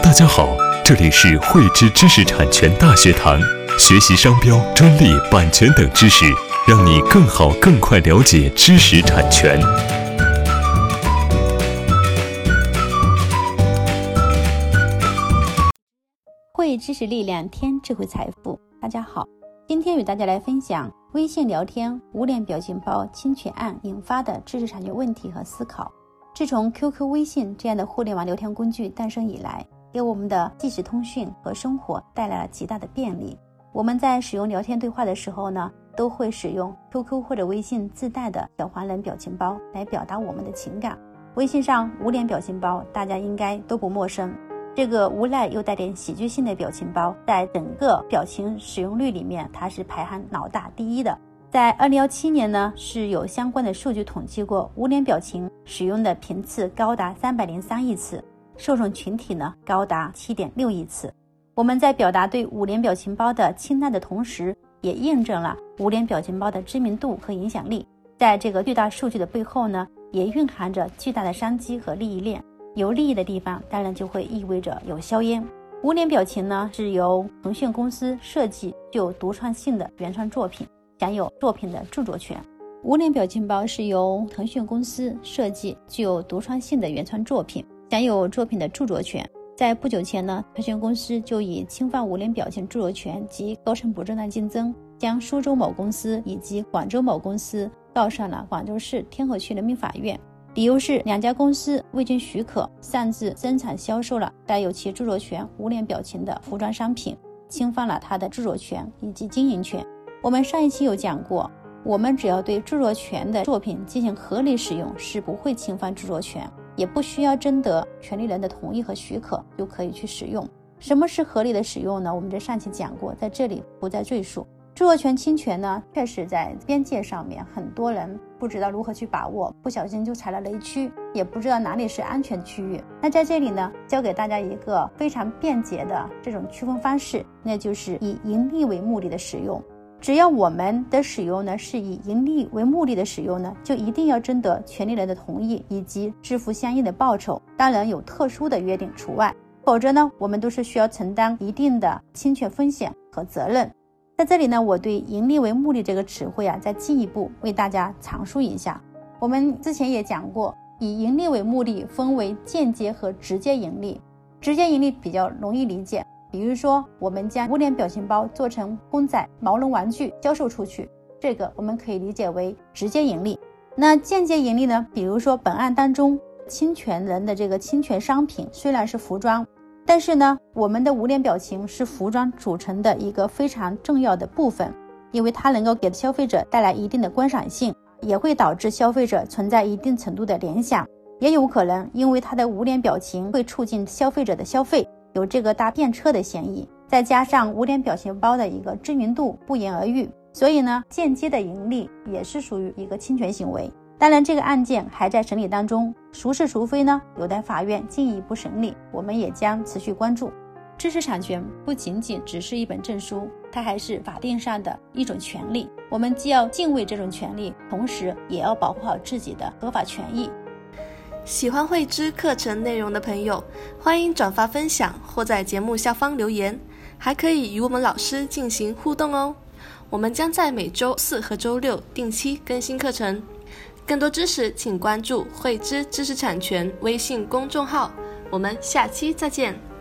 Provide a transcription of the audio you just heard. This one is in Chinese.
大家好，这里是汇知知识产权大学堂，学习商标、专利、版权等知识，让你更好、更快了解知识产权。汇知识力量，添智慧财富。大家好，今天与大家来分享微信聊天无脸表情包侵权案引发的知识产权问题和思考。自从 QQ、微信这样的互联网聊天工具诞生以来，给我们的即时通讯和生活带来了极大的便利。我们在使用聊天对话的时候呢，都会使用 QQ 或者微信自带的小黄人表情包来表达我们的情感。微信上无脸表情包，大家应该都不陌生。这个无赖又带点喜剧性的表情包，在整个表情使用率里面，它是排行老大第一的。在二零幺七年呢，是有相关的数据统计过，无脸表情使用的频次高达三百零三亿次，受众群体呢高达七点六亿次。我们在表达对五连表情包的青睐的同时，也验证了五连表情包的知名度和影响力。在这个巨大数据的背后呢，也蕴含着巨大的商机和利益链。有利益的地方，当然就会意味着有硝烟。无脸表情呢，是由腾讯公司设计具有独创性的原创作品。享有作品的著作权。无脸表情包是由腾讯公司设计，具有独创性的原创作品，享有作品的著作权。在不久前呢，腾讯公司就以侵犯无脸表情著作权及构成不正当竞争，将苏州某公司以及广州某公司告上了广州市天河区人民法院，理由是两家公司未经许可擅自生产销售了带有其著作权无脸表情的服装商品，侵犯了他的著作权以及经营权。我们上一期有讲过，我们只要对著作权的作品进行合理使用，是不会侵犯著作权，也不需要征得权利人的同意和许可就可以去使用。什么是合理的使用呢？我们在上期讲过，在这里不再赘述。著作权侵权呢，确实在边界上面，很多人不知道如何去把握，不小心就踩了雷区，也不知道哪里是安全区域。那在这里呢，教给大家一个非常便捷的这种区分方式，那就是以盈利为目的的使用。只要我们的使用呢是以盈利为目的的使用呢，就一定要征得权利人的同意以及支付相应的报酬。当然有特殊的约定除外，否则呢，我们都是需要承担一定的侵权风险和责任。在这里呢，我对盈利为目的这个词汇啊，再进一步为大家阐述一下。我们之前也讲过，以盈利为目的分为间接和直接盈利，直接盈利比较容易理解。比如说，我们将无脸表情包做成公仔、毛绒玩具销售出去，这个我们可以理解为直接盈利。那间接盈利呢？比如说本案当中侵权人的这个侵权商品虽然是服装，但是呢，我们的无脸表情是服装组成的一个非常重要的部分，因为它能够给消费者带来一定的观赏性，也会导致消费者存在一定程度的联想，也有可能因为它的无脸表情会促进消费者的消费。有这个搭便车的嫌疑，再加上无脸表情包的一个知名度不言而喻，所以呢，间接的盈利也是属于一个侵权行为。当然，这个案件还在审理当中，孰是孰非呢？有待法院进一步审理，我们也将持续关注。知识产权不仅仅只是一本证书，它还是法定上的一种权利。我们既要敬畏这种权利，同时也要保护好自己的合法权益。喜欢慧芝课程内容的朋友，欢迎转发分享或在节目下方留言，还可以与我们老师进行互动哦。我们将在每周四和周六定期更新课程，更多知识请关注慧芝知识产权微信公众号。我们下期再见。